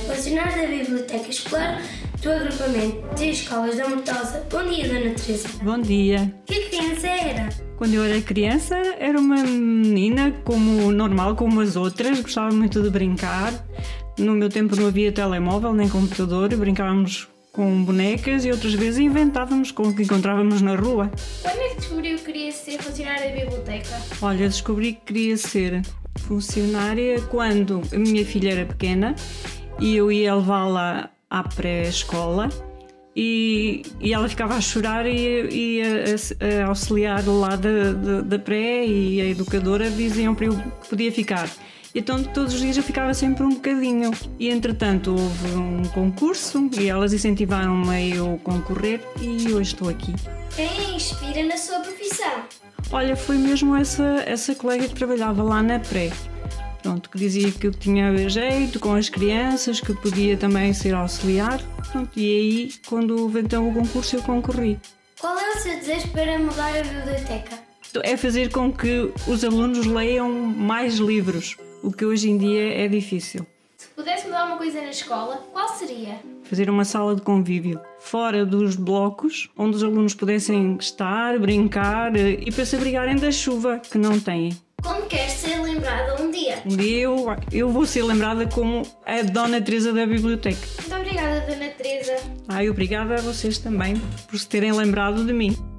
funcionário da Biblioteca Escolar do agrupamento de escolas da Mortosa. Bom dia, Dona Teresa. Bom dia. Que criança era? Quando eu era criança, era uma menina como normal, como as outras, gostava muito de brincar. No meu tempo não havia telemóvel nem computador, brincávamos com bonecas e outras vezes inventávamos com o que encontrávamos na rua. Quando é que descobriu que queria ser funcionária da biblioteca? Olha, descobri que queria ser funcionária quando a minha filha era pequena e eu ia levá-la à pré-escola e, e, ela ficava a chorar e, e a, a, auxiliar lá da, da, da pré e a educadora diziam para eu que podia ficar. Então todos os dias eu ficava sempre um bocadinho. E entretanto houve um concurso e elas incentivaram-me a eu concorrer e hoje estou aqui. Quem a inspira na sua profissão? Olha, foi mesmo essa, essa colega que trabalhava lá na pré. Pronto, que dizia que eu tinha jeito com as crianças, que podia também ser auxiliar. Pronto, e aí, quando houve então o concurso, eu concorri. Qual é o seu desejo para mudar a biblioteca? É fazer com que os alunos leiam mais livros, o que hoje em dia é difícil. Coisa na escola, qual seria? Fazer uma sala de convívio fora dos blocos, onde os alunos pudessem estar, brincar e para se abrigarem da chuva que não têm. Como quer ser lembrada um dia? Um dia eu, eu vou ser lembrada como a Dona Teresa da Biblioteca. Muito obrigada, Dona Teresa. Ai, obrigada a vocês também por se terem lembrado de mim.